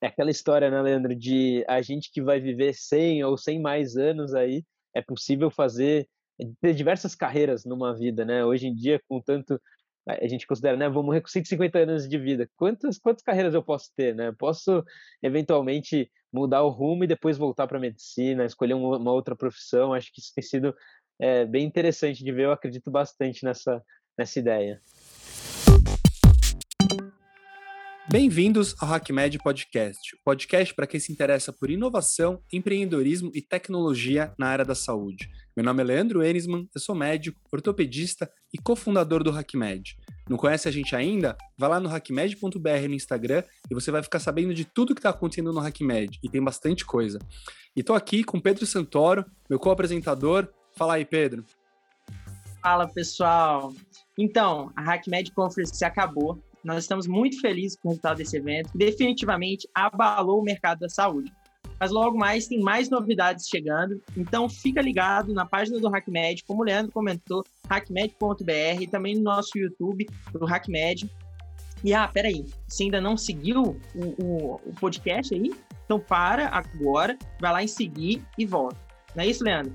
é aquela história, né, Leandro, de a gente que vai viver 100 ou 100 mais anos aí, é possível fazer ter diversas carreiras numa vida, né? Hoje em dia, com tanto a gente considera, né, vou morrer com 150 anos de vida. Quantas quantas carreiras eu posso ter, né? Posso eventualmente mudar o rumo e depois voltar para medicina, escolher uma outra profissão. Acho que isso tem sido é, bem interessante de ver. Eu acredito bastante nessa nessa ideia. Bem-vindos ao HackMed Podcast, podcast para quem se interessa por inovação, empreendedorismo e tecnologia na área da saúde. Meu nome é Leandro Enisman, eu sou médico, ortopedista e cofundador do HackMed. Não conhece a gente ainda? Vá lá no hackmed.br no Instagram e você vai ficar sabendo de tudo que está acontecendo no HackMed, e tem bastante coisa. E estou aqui com Pedro Santoro, meu co-apresentador. Fala aí, Pedro. Fala, pessoal. Então, a HackMed Conference acabou nós estamos muito felizes com o resultado desse evento, que definitivamente abalou o mercado da saúde. Mas logo mais tem mais novidades chegando, então fica ligado na página do HackMed, como o Leandro comentou, hackmed.br, e também no nosso YouTube, do HackMed. E ah, peraí, você ainda não seguiu o, o, o podcast aí? Então para agora, vai lá em seguir e volta. Não é isso, Leandro?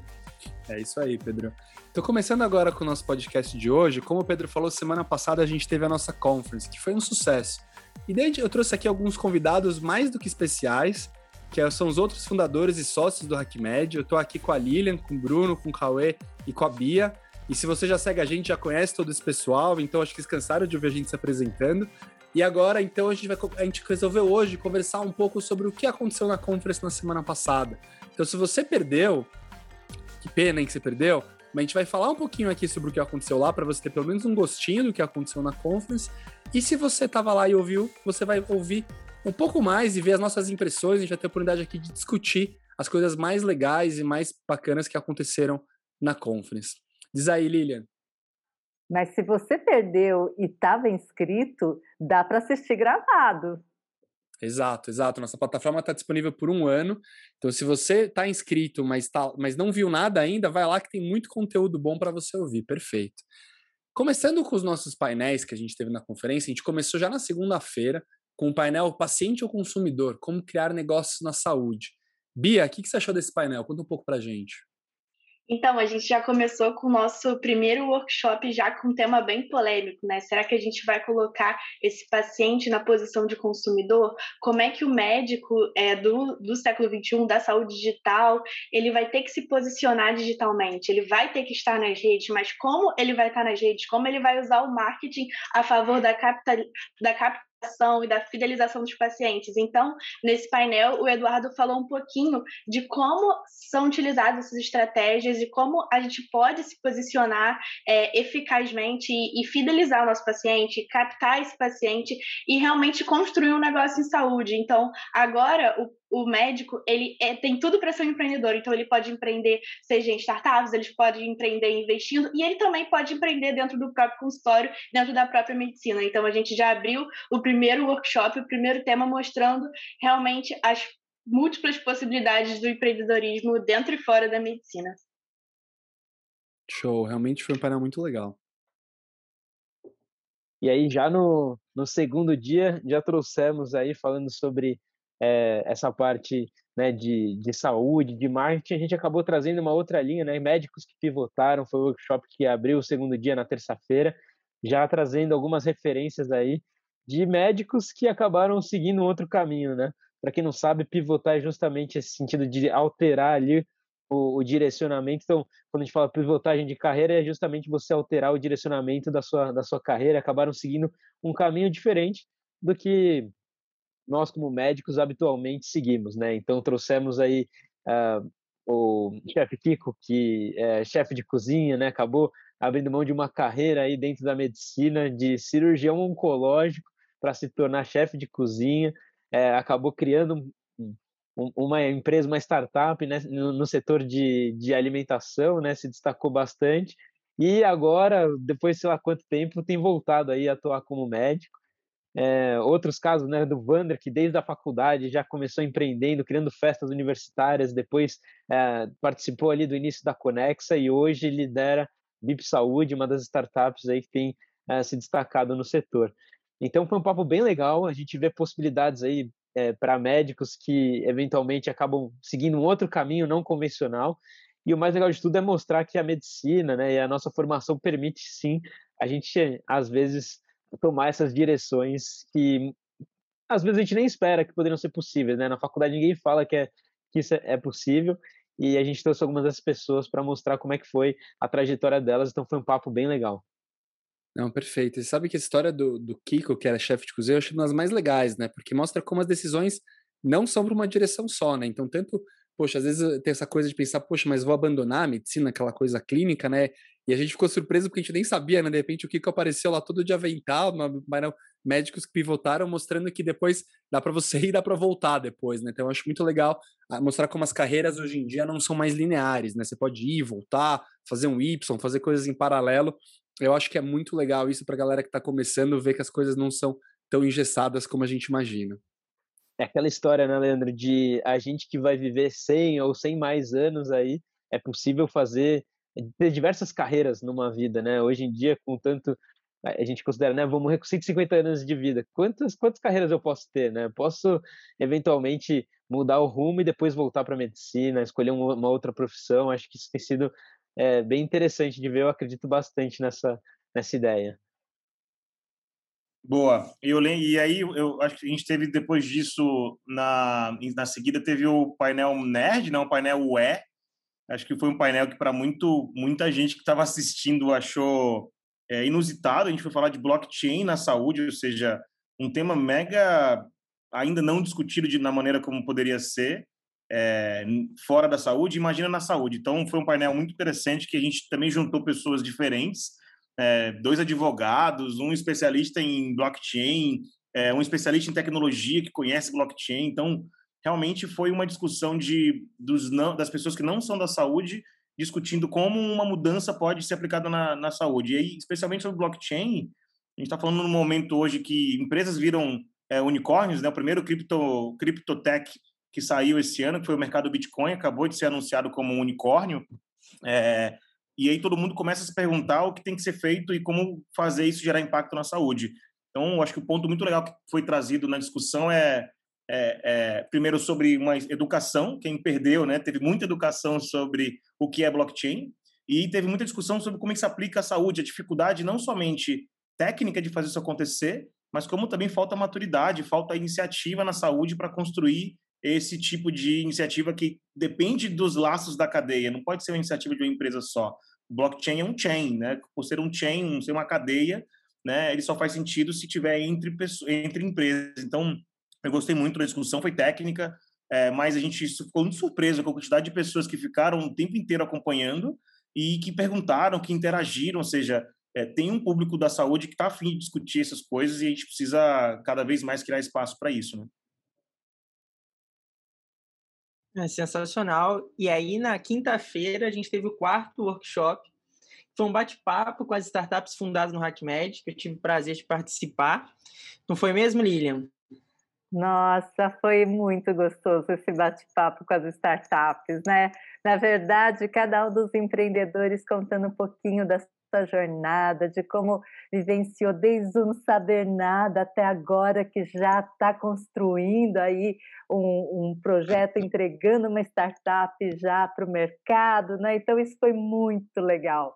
É isso aí, Pedro. Tô começando agora com o nosso podcast de hoje. Como o Pedro falou, semana passada a gente teve a nossa conference, que foi um sucesso. E daí eu trouxe aqui alguns convidados mais do que especiais, que são os outros fundadores e sócios do HackMed. Eu tô aqui com a Lilian, com o Bruno, com o Cauê e com a Bia. E se você já segue a gente, já conhece todo esse pessoal, então acho que eles cansaram de ouvir a gente se apresentando. E agora, então, a gente, vai, a gente resolveu hoje conversar um pouco sobre o que aconteceu na conference na semana passada. Então, se você perdeu, que pena hein, que você perdeu, mas a gente vai falar um pouquinho aqui sobre o que aconteceu lá, para você ter pelo menos um gostinho do que aconteceu na conference. E se você estava lá e ouviu, você vai ouvir um pouco mais e ver as nossas impressões. A gente vai ter a oportunidade aqui de discutir as coisas mais legais e mais bacanas que aconteceram na conference. Diz aí, Lilian. Mas se você perdeu e estava inscrito, dá para assistir gravado. Exato, exato. Nossa plataforma está disponível por um ano. Então, se você está inscrito, mas, tá, mas não viu nada ainda, vai lá que tem muito conteúdo bom para você ouvir. Perfeito. Começando com os nossos painéis que a gente teve na conferência, a gente começou já na segunda-feira com o painel Paciente ou Consumidor, como criar negócios na saúde. Bia, o que, que você achou desse painel? Conta um pouco para gente. Então, a gente já começou com o nosso primeiro workshop já com um tema bem polêmico, né? Será que a gente vai colocar esse paciente na posição de consumidor? Como é que o médico é, do, do século XXI, da saúde digital, ele vai ter que se posicionar digitalmente? Ele vai ter que estar nas redes, mas como ele vai estar nas redes? Como ele vai usar o marketing a favor da, capital, da e da fidelização dos pacientes. Então, nesse painel, o Eduardo falou um pouquinho de como são utilizadas essas estratégias e como a gente pode se posicionar é, eficazmente e, e, fidelizar o nosso paciente, captar esse paciente e realmente construir um negócio em saúde. Então, agora, o o médico ele é, tem tudo para ser um empreendedor, então ele pode empreender, seja em startups, ele pode empreender investindo e ele também pode empreender dentro do próprio consultório, dentro da própria medicina. Então a gente já abriu o primeiro workshop, o primeiro tema mostrando realmente as múltiplas possibilidades do empreendedorismo dentro e fora da medicina. Show, realmente foi um painel muito legal. E aí já no, no segundo dia já trouxemos aí falando sobre é, essa parte né, de, de saúde, de marketing, a gente acabou trazendo uma outra linha, né, médicos que pivotaram, foi o workshop que abriu o segundo dia na terça-feira, já trazendo algumas referências aí de médicos que acabaram seguindo outro caminho, né? Para quem não sabe, pivotar é justamente esse sentido de alterar ali o, o, direcionamento. Então, quando a gente fala pivotagem de carreira, é justamente você alterar o direcionamento da sua, da sua carreira, acabaram seguindo um caminho diferente do que nós como médicos habitualmente seguimos, né? Então trouxemos aí uh, o chefe Kiko, que é chefe de cozinha, né? Acabou abrindo mão de uma carreira aí dentro da medicina de cirurgião oncológico para se tornar chefe de cozinha, é, acabou criando um, uma empresa, uma startup né, no, setor de, de alimentação, né, se destacou bastante, e agora, depois sei lá quanto tempo, tem voltado aí a atuar como médico, é, outros casos né, do Wander, que desde a faculdade já começou empreendendo, criando festas universitárias, depois é, participou ali do início da Conexa e hoje lidera BIP Saúde, uma das startups aí que tem é, se destacado no setor. Então foi um papo bem legal, a gente vê possibilidades aí é, para médicos que eventualmente acabam seguindo um outro caminho não convencional. E o mais legal de tudo é mostrar que a medicina né, e a nossa formação permite sim a gente, às vezes, tomar essas direções que às vezes a gente nem espera que poderiam ser possíveis. Né? Na faculdade ninguém fala que, é, que isso é possível e a gente trouxe algumas dessas pessoas para mostrar como é que foi a trajetória delas, então foi um papo bem legal. Não, perfeito. E sabe que a história do, do Kiko, que era chefe de cozinha, eu acho uma das mais legais, né? Porque mostra como as decisões não são para uma direção só, né? Então, tanto, poxa, às vezes tem essa coisa de pensar, poxa, mas vou abandonar a medicina, aquela coisa clínica, né? E a gente ficou surpreso porque a gente nem sabia, né? De repente o Kiko apareceu lá todo de avental, mas não, médicos que pivotaram, mostrando que depois dá para você ir e dá para voltar depois, né? Então eu acho muito legal ah, mostrar como as carreiras hoje em dia não são mais lineares, né? Você pode ir, voltar, fazer um Y, fazer coisas em paralelo. Eu acho que é muito legal isso para a galera que está começando ver que as coisas não são tão engessadas como a gente imagina. É aquela história, né, Leandro, de a gente que vai viver 100 ou 100 mais anos aí, é possível fazer ter diversas carreiras numa vida, né? Hoje em dia, com tanto a gente considera, né, vou morrer com 150 anos de vida. Quantas quantas carreiras eu posso ter, né? Posso eventualmente mudar o rumo e depois voltar para medicina, escolher uma, outra profissão. Acho que isso tem sido é, bem interessante de ver. Eu acredito bastante nessa nessa ideia. Boa. Eu e aí eu acho que a gente teve depois disso na na seguida teve o painel nerd, não, o painel UE, Acho que foi um painel que, para muita gente que estava assistindo, achou é, inusitado. A gente foi falar de blockchain na saúde, ou seja, um tema mega ainda não discutido de, na maneira como poderia ser é, fora da saúde, imagina na saúde. Então, foi um painel muito interessante que a gente também juntou pessoas diferentes, é, dois advogados, um especialista em blockchain, é, um especialista em tecnologia que conhece blockchain. Então, realmente foi uma discussão de dos não, das pessoas que não são da saúde discutindo como uma mudança pode ser aplicada na, na saúde. E aí, especialmente sobre blockchain, a gente está falando num momento hoje que empresas viram é, unicórnios, né? O primeiro cripto, CryptoTech que saiu esse ano, que foi o mercado Bitcoin, acabou de ser anunciado como um unicórnio. É, e aí todo mundo começa a se perguntar o que tem que ser feito e como fazer isso gerar impacto na saúde. Então, acho que o ponto muito legal que foi trazido na discussão é é, é, primeiro sobre uma educação, quem perdeu, né, teve muita educação sobre o que é blockchain e teve muita discussão sobre como é se aplica a saúde, a dificuldade não somente técnica de fazer isso acontecer, mas como também falta maturidade, falta iniciativa na saúde para construir esse tipo de iniciativa que depende dos laços da cadeia, não pode ser uma iniciativa de uma empresa só. Blockchain é um chain, né? Por ser um chain, ser uma cadeia, né? Ele só faz sentido se tiver entre pessoas, entre empresas. Então, eu gostei muito da discussão, foi técnica, é, mas a gente ficou muito surpreso com a quantidade de pessoas que ficaram o tempo inteiro acompanhando e que perguntaram, que interagiram, ou seja, é, tem um público da saúde que está afim de discutir essas coisas e a gente precisa cada vez mais criar espaço para isso, né? É sensacional. E aí, na quinta-feira, a gente teve o quarto workshop. Foi um bate-papo com as startups fundadas no HackMed, que eu tive o prazer de participar. Não foi mesmo, Lilian? Nossa, foi muito gostoso esse bate-papo com as startups, né? Na verdade, cada um dos empreendedores contando um pouquinho da sua jornada, de como vivenciou desde o não saber nada até agora que já está construindo aí um, um, projeto, entregando uma startup já para o mercado, né? Então isso foi muito legal.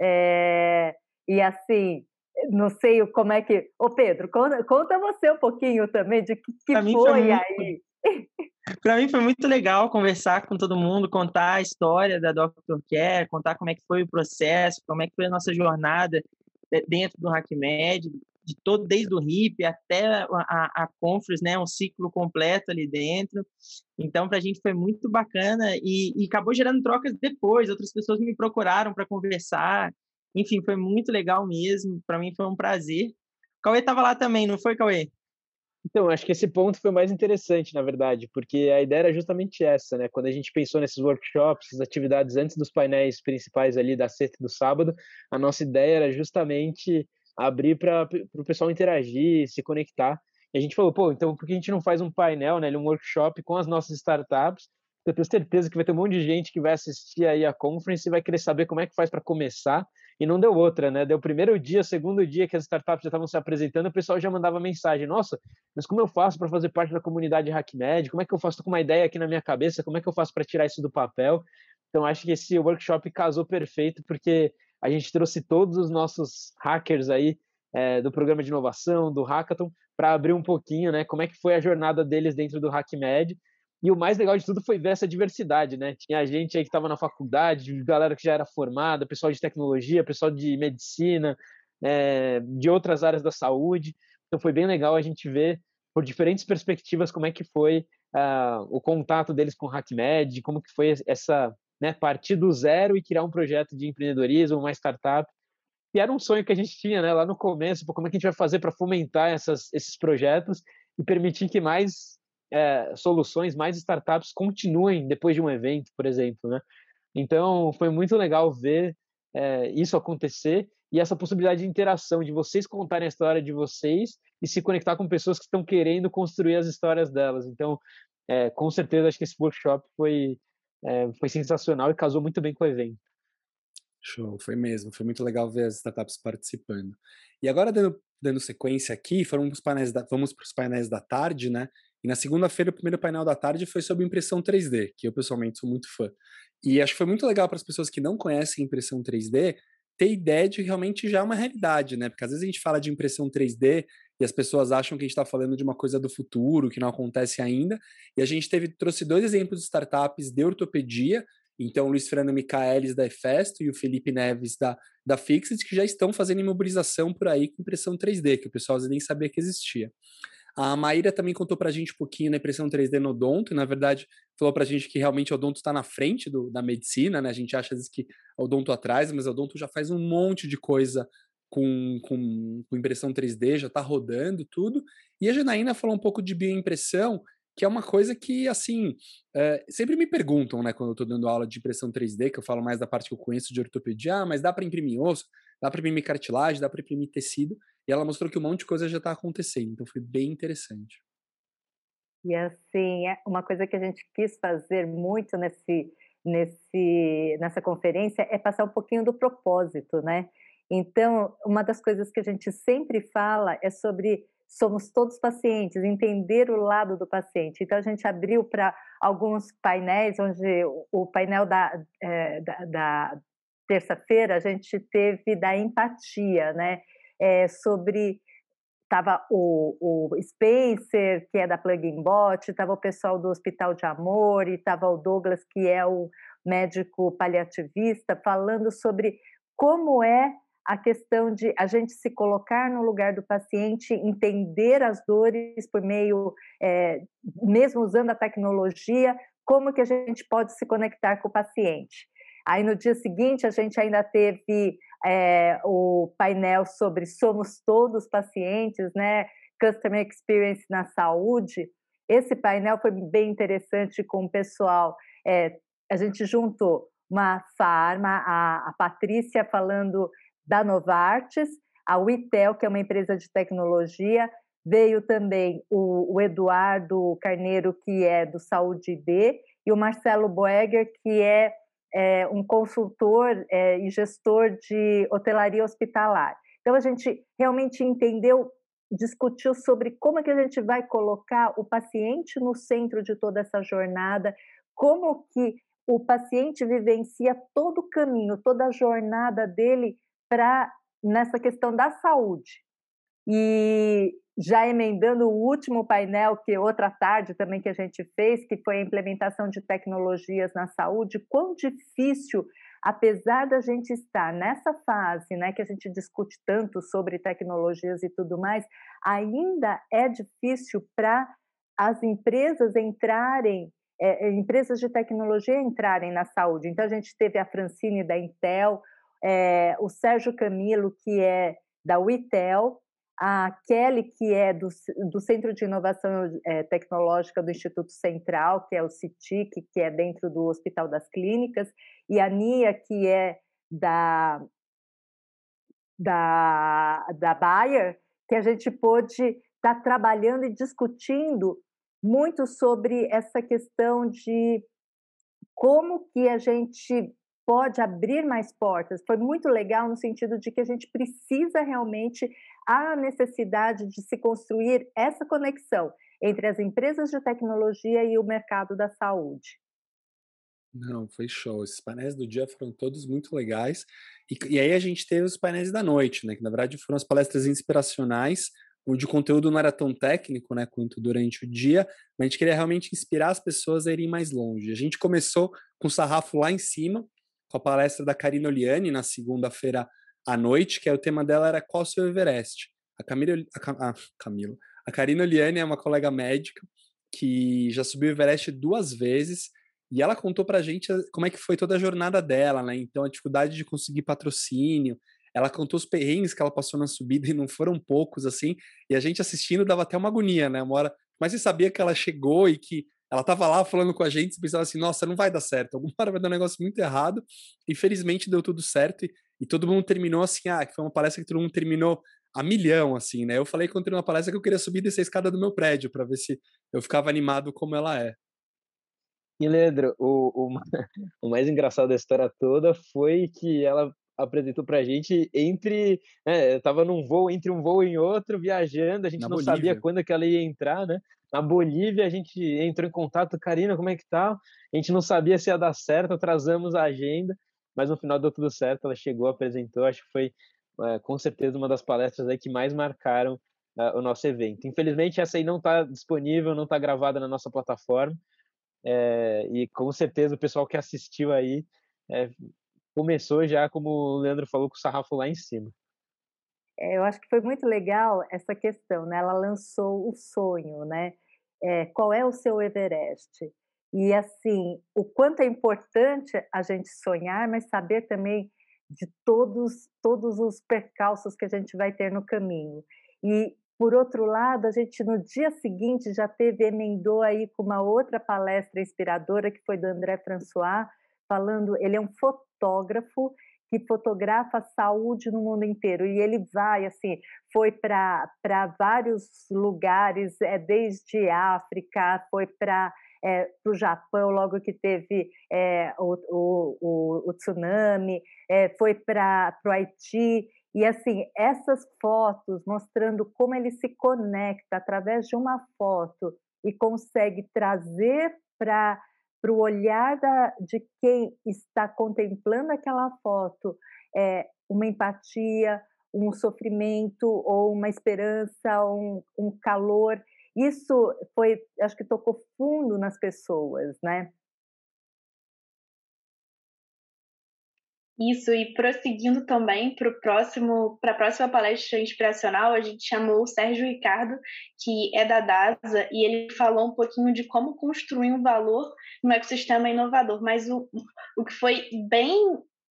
É, e assim, não sei como é que. Ô, Pedro, conta, conta você um pouquinho também de que, que foi, foi aí. Para mim foi muito legal conversar com todo mundo, contar a história da Dr. Care, contar como é que foi o processo, como é que foi a nossa jornada dentro do HackMed, de todo, desde o RIP até a, a, a Conference, né, um ciclo completo ali dentro. Então, para a gente foi muito bacana e, e acabou gerando trocas depois. Outras pessoas me procuraram para conversar. Enfim, foi muito legal mesmo. Para mim foi um prazer. Cauê estava lá também, não foi, Cauê? Então, acho que esse ponto foi mais interessante, na verdade, porque a ideia era justamente essa, né? Quando a gente pensou nesses workshops, essas atividades antes dos painéis principais ali da sexta e do sábado, a nossa ideia era justamente abrir para o pessoal interagir, se conectar. E a gente falou, pô, então por que a gente não faz um painel, né, um workshop com as nossas startups? Eu tenho certeza que vai ter um monte de gente que vai assistir aí a conference e vai querer saber como é que faz para começar e não deu outra, né? Deu primeiro dia, segundo dia que as startups já estavam se apresentando, o pessoal já mandava mensagem: Nossa, mas como eu faço para fazer parte da comunidade HackMed? Como é que eu faço? Tô com uma ideia aqui na minha cabeça, como é que eu faço para tirar isso do papel? Então, acho que esse workshop casou perfeito, porque a gente trouxe todos os nossos hackers aí é, do programa de inovação, do Hackathon, para abrir um pouquinho, né? Como é que foi a jornada deles dentro do HackMed e o mais legal de tudo foi ver essa diversidade, né? Tinha gente aí que estava na faculdade, galera que já era formada, pessoal de tecnologia, pessoal de medicina, é, de outras áreas da saúde. Então foi bem legal a gente ver por diferentes perspectivas como é que foi uh, o contato deles com o HackMed, como que foi essa, né, partir do zero e criar um projeto de empreendedorismo, uma startup. E era um sonho que a gente tinha, né, lá no começo, como é que a gente vai fazer para fomentar essas, esses projetos e permitir que mais é, soluções, mais startups continuem depois de um evento, por exemplo, né? Então, foi muito legal ver é, isso acontecer e essa possibilidade de interação, de vocês contarem a história de vocês e se conectar com pessoas que estão querendo construir as histórias delas. Então, é, com certeza, acho que esse workshop foi, é, foi sensacional e casou muito bem com o evento. Show, foi mesmo. Foi muito legal ver as startups participando. E agora, dando, dando sequência aqui, foram os painéis da, vamos para os painéis da tarde, né? E na segunda-feira, o primeiro painel da tarde foi sobre impressão 3D, que eu pessoalmente sou muito fã. E acho que foi muito legal para as pessoas que não conhecem impressão 3D ter ideia de realmente já é uma realidade, né? Porque às vezes a gente fala de impressão 3D e as pessoas acham que a gente está falando de uma coisa do futuro, que não acontece ainda. E a gente teve, trouxe dois exemplos de startups de ortopedia, então o Luiz Fernando Micaelis da Efesto e o Felipe Neves da, da Fixit, que já estão fazendo imobilização por aí com impressão 3D, que o pessoal nem sabia que existia. A Maíra também contou para a gente um pouquinho da impressão 3D no odonto, e na verdade falou para a gente que realmente o odonto está na frente do, da medicina, né? A gente acha às vezes que o odonto atrás, mas o odonto já faz um monte de coisa com, com, com impressão 3D, já está rodando tudo. E a Janaína falou um pouco de bioimpressão, que é uma coisa que, assim, é, sempre me perguntam, né, quando eu estou dando aula de impressão 3D, que eu falo mais da parte que eu conheço de ortopedia, ah, mas dá para imprimir osso, dá para imprimir cartilagem, dá para imprimir tecido. E ela mostrou que um monte de coisa já está acontecendo, então foi bem interessante. E assim, é uma coisa que a gente quis fazer muito nesse, nesse, nessa conferência é passar um pouquinho do propósito, né? Então, uma das coisas que a gente sempre fala é sobre somos todos pacientes, entender o lado do paciente. Então, a gente abriu para alguns painéis, onde o painel da, é, da, da terça-feira a gente teve da empatia, né? é, sobre estava o, o, Spencer, que é da Plugin Bot, estava o pessoal do Hospital de Amor, e estava o Douglas, que é o médico paliativista, falando sobre como é a questão de a gente se colocar no lugar do paciente, entender as dores por meio, é, mesmo usando a tecnologia, como que a gente pode se conectar com o paciente. Aí no dia seguinte a gente ainda teve é, o painel sobre somos todos pacientes, né? Customer Experience na saúde. Esse painel foi bem interessante com o pessoal. É, a gente juntou uma farma, a, a Patrícia falando da Novartis, a Witel, que é uma empresa de tecnologia, veio também o, o, Eduardo Carneiro, que é do Saúde D, e o Marcelo Boeger, que é é, um consultor é, e gestor de hotelaria hospitalar. Então, a gente realmente entendeu, discutiu sobre como é que a gente vai colocar o paciente no centro de toda essa jornada, como que o paciente vivencia todo o caminho, toda a jornada dele para nessa questão da saúde. E já emendando o último painel, que outra tarde também que a gente fez, que foi a implementação de tecnologias na saúde, quão difícil, apesar da gente estar nessa fase, né, que a gente discute tanto sobre tecnologias e tudo mais, ainda é difícil para as empresas entrarem, é, é, empresas de tecnologia entrarem na saúde. Então, a gente teve a Francine da Intel, é, o Sérgio Camilo, que é da Witel, a Kelly, que é do, do Centro de Inovação é, Tecnológica do Instituto Central, que é o CITIC, que é dentro do Hospital das Clínicas, e a Nia, que é da, da, da Bayer, que a gente pôde estar tá trabalhando e discutindo muito sobre essa questão de como que a gente pode abrir mais portas. Foi muito legal no sentido de que a gente precisa realmente a necessidade de se construir essa conexão entre as empresas de tecnologia e o mercado da saúde. Não, foi show. Esses painéis do dia foram todos muito legais. E, e, aí a gente teve os painéis da noite, né? Que na verdade foram as palestras inspiracionais, onde o conteúdo não era tão técnico, né? Quanto durante o dia, mas a gente queria realmente inspirar as pessoas a irem mais longe. A gente começou com o sarrafo lá em cima, com a palestra da Karina Oliani na segunda-feira à noite, que é o tema dela era Qual o seu Everest? A Camila, a, a Camila, a Karina Oliani é uma colega médica que já subiu o Everest duas vezes e ela contou pra gente como é que foi toda a jornada dela, né? Então, a dificuldade de conseguir patrocínio. Ela contou os perrengues que ela passou na subida e não foram poucos, assim. E a gente assistindo dava até uma agonia, né? Uma hora. Mas você sabia que ela chegou e que ela tava lá falando com a gente, pensava assim, nossa, não vai dar certo, alguma hora vai dar um negócio muito errado, e felizmente deu tudo certo, e, e todo mundo terminou assim, ah, que foi uma palestra que todo mundo terminou a milhão, assim, né? Eu falei quando uma palestra que eu queria subir e descer a escada do meu prédio, para ver se eu ficava animado como ela é. E, Leandro, o, o, o mais engraçado da história toda foi que ela apresentou pra gente entre. Né, eu tava num voo, entre um voo e outro, viajando, a gente Na não Bolívia. sabia quando que ela ia entrar, né? Na Bolívia, a gente entrou em contato, Karina, como é que tá? A gente não sabia se ia dar certo, atrasamos a agenda, mas no final deu tudo certo, ela chegou, apresentou, acho que foi é, com certeza uma das palestras aí que mais marcaram uh, o nosso evento. Infelizmente, essa aí não está disponível, não está gravada na nossa plataforma, é, e com certeza o pessoal que assistiu aí é, começou já, como o Leandro falou, com o sarrafo lá em cima. É, eu acho que foi muito legal essa questão, né? Ela lançou o sonho, né? É, qual é o seu Everest? E assim, o quanto é importante a gente sonhar, mas saber também de todos todos os percalços que a gente vai ter no caminho. E por outro lado, a gente no dia seguinte já teve, emendou aí com uma outra palestra inspiradora que foi do André François, falando, ele é um fotógrafo que fotografa saúde no mundo inteiro. E ele vai assim foi para vários lugares é desde África foi para é, o Japão logo que teve é, o, o, o, o, tsunami é, foi para o Haiti. E assim, essas fotos mostrando como ele se conecta através de uma foto e consegue trazer para o olhar da, de quem está contemplando aquela foto é, uma empatia, um sofrimento ou uma esperança, um, um calor. Isso foi, acho que tocou fundo nas pessoas, né? Isso, e prosseguindo também para próximo, para a próxima palestra inspiracional, a gente chamou o Sérgio Ricardo, que é da DASA, e ele falou um pouquinho de como construir um valor no ecossistema inovador. Mas o, o que foi bem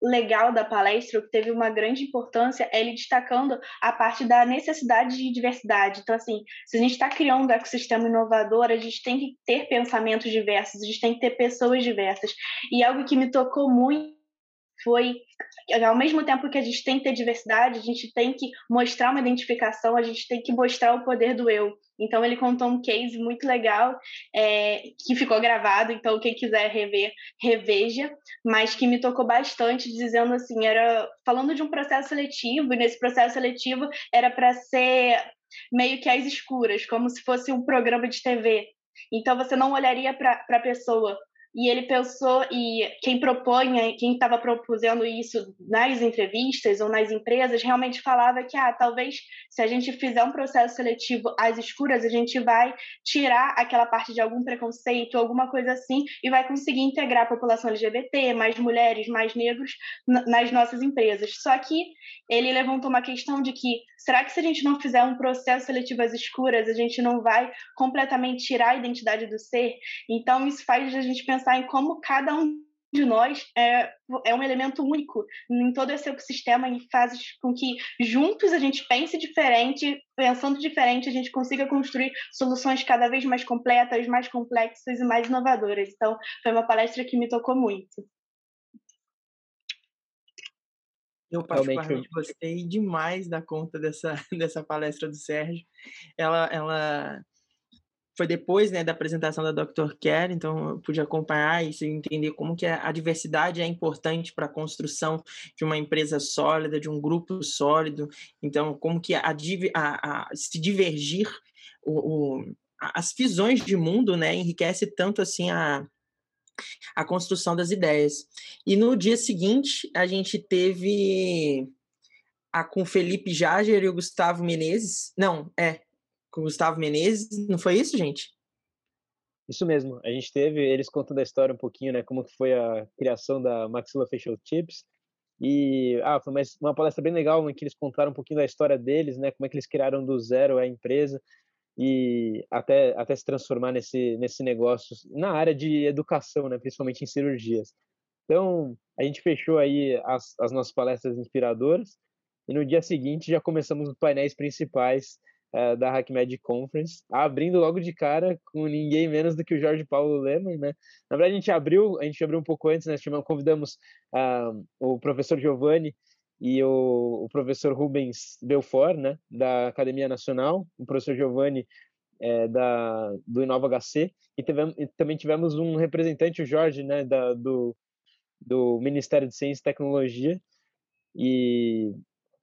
legal da palestra, o que teve uma grande importância, é ele destacando a parte da necessidade de diversidade. Então, assim, se a gente está criando um ecossistema inovador, a gente tem que ter pensamentos diversos, a gente tem que ter pessoas diversas. E algo que me tocou muito foi ao mesmo tempo que a gente tem que ter diversidade, a gente tem que mostrar uma identificação, a gente tem que mostrar o poder do eu. Então ele contou um case muito legal é, que ficou gravado, então quem quiser rever, reveja, mas que me tocou bastante, dizendo assim, era falando de um processo seletivo, e nesse processo seletivo era para ser meio que às escuras, como se fosse um programa de TV. Então você não olharia para a pessoa, e ele pensou, e quem propõe, quem estava propusendo isso nas entrevistas ou nas empresas, realmente falava que, ah, talvez se a gente fizer um processo seletivo às escuras, a gente vai tirar aquela parte de algum preconceito, alguma coisa assim, e vai conseguir integrar a população LGBT, mais mulheres, mais negros nas nossas empresas. Só que ele levantou uma questão de que, será que se a gente não fizer um processo seletivo às escuras, a gente não vai completamente tirar a identidade do ser? Então, isso faz a gente pensar pensar em como cada um de nós é, é um elemento único em todo esse ecossistema e faz com que juntos a gente pense diferente, pensando diferente, a gente consiga construir soluções cada vez mais completas, mais complexas e mais inovadoras. Então, foi uma palestra que me tocou muito. Eu particularmente gostei demais da conta dessa, dessa palestra do Sérgio. Ela, ela foi depois né, da apresentação da Dr. Care, então eu pude acompanhar e entender como que a diversidade é importante para a construção de uma empresa sólida, de um grupo sólido, então como que a, a, a se divergir o, o, as visões de mundo né, enriquece tanto assim a, a construção das ideias. E no dia seguinte, a gente teve a com Felipe Jager e o Gustavo Menezes. Não, é, com o Gustavo Menezes, não foi isso, gente? Isso mesmo, a gente teve eles contando a história um pouquinho, né, como que foi a criação da Maxilla Facial Chips, e ah, foi uma, uma palestra bem legal em que eles contaram um pouquinho da história deles, né, como é que eles criaram do zero a empresa e até até se transformar nesse nesse negócio na área de educação, né, principalmente em cirurgias. Então, a gente fechou aí as, as nossas palestras inspiradoras e no dia seguinte já começamos os painéis principais uh, da HackMed Conference, abrindo logo de cara com ninguém menos do que o Jorge Paulo Lehmann, né? Na verdade, a gente abriu, a gente abriu um pouco antes, né? Convidamos uh, o professor Giovanni e o, o, professor Rubens Belfort, né? Da Academia Nacional, o professor Giovanni é, da, do Inova HC, e, tivemos, e também tivemos um representante, o Jorge, né? Da, do, do Ministério de Ciência e Tecnologia, e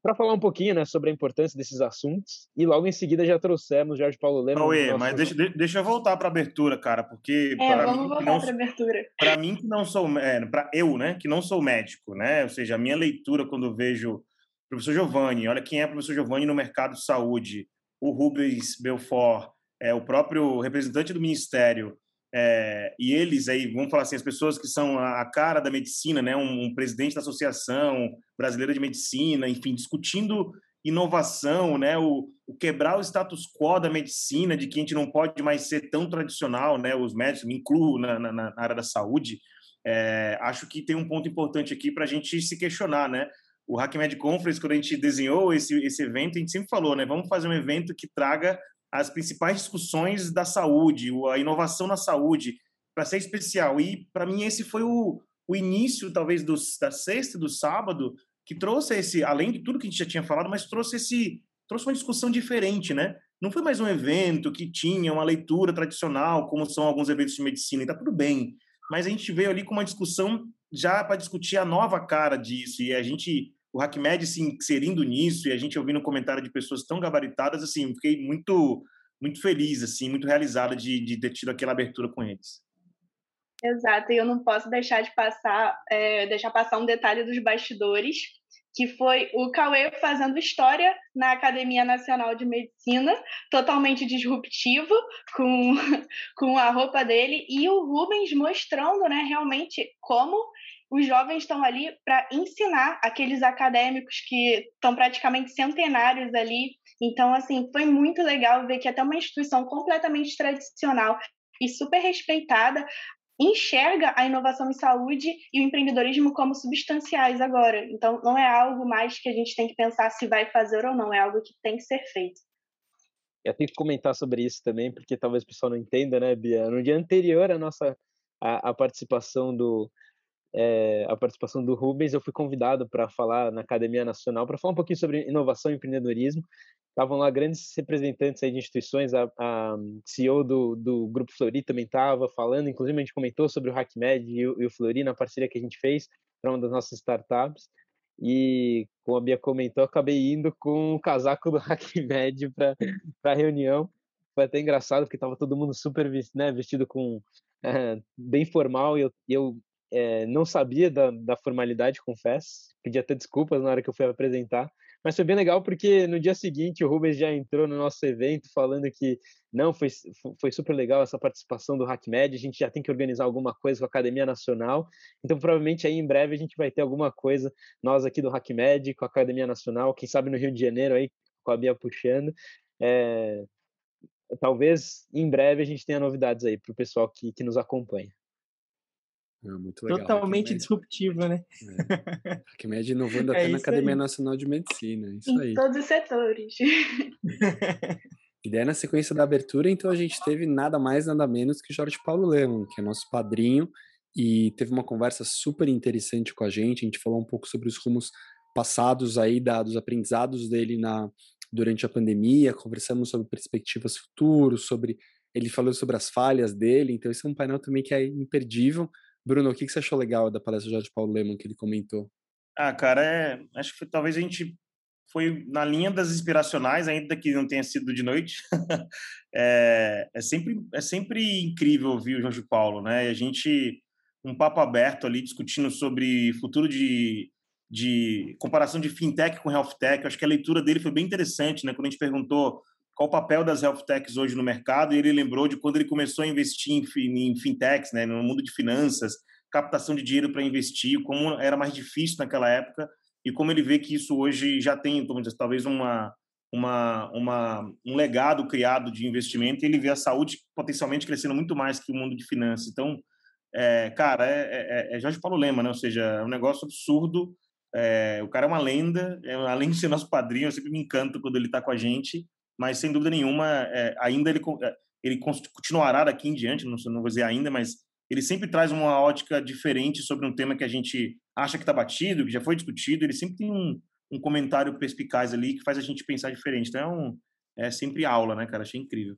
para falar um pouquinho né, sobre a importância desses assuntos. E logo em seguida já trouxemos Jorge Paulo Lema. Cauê, nosso... mas deixa, deixa eu voltar para a abertura, cara, porque. É, vamos mim, voltar para a abertura. Para mim, que não sou. É, para eu, né, que não sou médico, né? Ou seja, a minha leitura quando vejo o professor Giovanni, olha quem é o professor Giovanni no mercado de saúde, o Rubens Belfort, é, o próprio representante do Ministério. É, e eles aí, vamos falar assim, as pessoas que são a, cara da medicina, né, um, um, presidente da Associação Brasileira de Medicina, enfim, discutindo inovação, né, o, o, quebrar o status quo da medicina, de que a gente não pode mais ser tão tradicional, né, os médicos, me incluo na, na, na área da saúde, é, acho que tem um ponto importante aqui para a gente se questionar, né, o HackMed Conference, quando a gente desenhou esse, esse evento, a gente sempre falou, né, vamos fazer um evento que traga as principais discussões da saúde, a inovação na saúde, para ser especial. E, para mim, esse foi o, o início, talvez, do, da sexta do sábado, que trouxe esse, além de tudo que a gente já tinha falado, mas trouxe esse trouxe uma discussão diferente, né? Não foi mais um evento que tinha uma leitura tradicional, como são alguns eventos de medicina, e tá tudo bem. Mas a gente veio ali com uma discussão já para discutir a nova cara disso, e a gente o HackMed se inserindo nisso e a gente ouvindo comentário de pessoas tão gabaritadas, assim, fiquei muito muito feliz, assim, muito realizada de, de ter tido aquela abertura com eles. Exato, e eu não posso deixar de passar, é, deixar passar um detalhe dos bastidores, que foi o Cauê fazendo história na Academia Nacional de Medicina, totalmente disruptivo, com, com a roupa dele, e o Rubens mostrando né, realmente como os jovens estão ali para ensinar aqueles acadêmicos que estão praticamente centenários ali. Então, assim, foi muito legal ver que até uma instituição completamente tradicional e super respeitada enxerga a inovação em saúde e o empreendedorismo como substanciais agora. Então, não é algo mais que a gente tem que pensar se vai fazer ou não, é algo que tem que ser feito. Eu tenho que comentar sobre isso também, porque talvez o pessoal não entenda, né, Bia? No dia anterior à nossa a, a participação do, é, a participação do Rubens, eu fui convidado para falar na Academia Nacional para falar um pouquinho sobre inovação e empreendedorismo. Estavam lá grandes representantes aí de instituições, a, a CEO do, do Grupo Flori também estava falando, inclusive a gente comentou sobre o HackMed e, e o Flori na parceria que a gente fez para uma das nossas startups. E, como a Bia comentou, acabei indo com o casaco do HackMed para a reunião. Foi até engraçado, porque estava todo mundo super né, vestido com é, bem formal e eu, eu é, não sabia da, da formalidade, confesso. Pedia até desculpas na hora que eu fui apresentar. Mas foi bem legal porque no dia seguinte o Rubens já entrou no nosso evento falando que não, foi, foi super legal essa participação do HackMed, a gente já tem que organizar alguma coisa com a Academia Nacional, então provavelmente aí em breve a gente vai ter alguma coisa, nós aqui do HackMed, com a Academia Nacional, quem sabe no Rio de Janeiro aí, com a Bia puxando, é, talvez em breve a gente tenha novidades aí para o pessoal que, que nos acompanha. É muito legal. Totalmente disruptivo, né? É. Arquimedes inovando é até na Academia aí. Nacional de Medicina. Isso em aí. todos os setores. e daí, na sequência da abertura, então, a gente teve nada mais, nada menos que Jorge Paulo Leman, que é nosso padrinho, e teve uma conversa super interessante com a gente. A gente falou um pouco sobre os rumos passados aí, da, dos aprendizados dele na, durante a pandemia, conversamos sobre perspectivas futuras, sobre ele falou sobre as falhas dele, então esse é um painel também que é imperdível. Bruno, o que, você achou legal da palestra do Jorge Paulo Leman que ele comentou? Ah, cara, é, acho que talvez a gente foi na linha das inspiracionais, ainda que não tenha sido de noite. é, é, sempre, é sempre incrível ouvir o Jorge Paulo, né? E a gente, um papo aberto ali, discutindo sobre futuro de, de comparação de fintech com health tech. Acho que a leitura dele foi bem interessante, né? Quando a gente perguntou qual o papel das health techs hoje no mercado, e ele lembrou de quando ele começou a investir em, fintechs, né? No mundo de finanças, captação de dinheiro para investir, como era mais difícil naquela época e como ele vê que isso hoje já tem, vamos dizer, talvez uma, uma, uma, um legado criado de investimento e ele vê a saúde potencialmente crescendo muito mais que o mundo de finanças. Então, é, cara, é, é, é Jorge Paulo Lema, né? Ou seja, é um negócio absurdo. É, o cara é uma lenda, é, além de ser nosso padrinho, eu sempre me encanto quando ele está com a gente, mas sem dúvida nenhuma, é, ainda ele, é, ele continuará daqui em diante, não, não vou dizer ainda, mas ele sempre traz uma ótica diferente sobre um tema que a gente acha que está batido, que já foi discutido. Ele sempre tem um, um comentário perspicaz ali que faz a gente pensar diferente. Então, é, é sempre aula, né, cara? Achei incrível.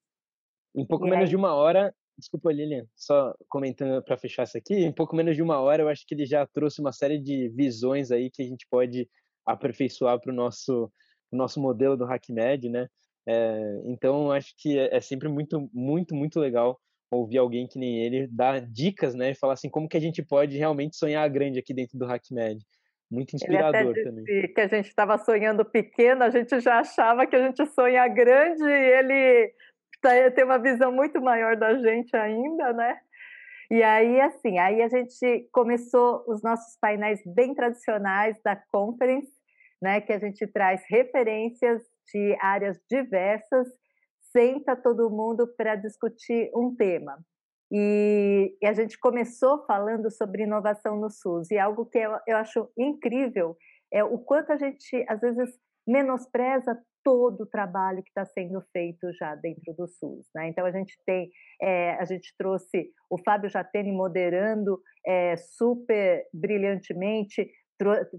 Um pouco menos de uma hora, desculpa, Lilian, só comentando para fechar isso aqui, em pouco menos de uma hora, eu acho que ele já trouxe uma série de visões aí que a gente pode aperfeiçoar para o nosso, nosso modelo do HackMed, né? É, então, acho que é, é sempre muito, muito, muito legal ouvir alguém que nem ele dar dicas, né? E falar assim, como que a gente pode realmente sonhar grande aqui dentro do HackMed. Muito inspirador também. que a gente estava sonhando pequeno, a gente já achava que a gente sonha grande e ele tem uma visão muito maior da gente ainda, né? E aí, assim, aí a gente começou os nossos painéis bem tradicionais da conference, né? Que a gente traz referências de áreas diversas senta todo mundo para discutir um tema. E, e, a gente começou falando sobre inovação no SUS, e algo que eu, eu acho incrível é o quanto a gente, às vezes, menospreza todo o trabalho que está sendo feito já dentro do SUS. Né? Então a gente tem, é, a gente trouxe o Fábio Jatene moderando é, super brilhantemente,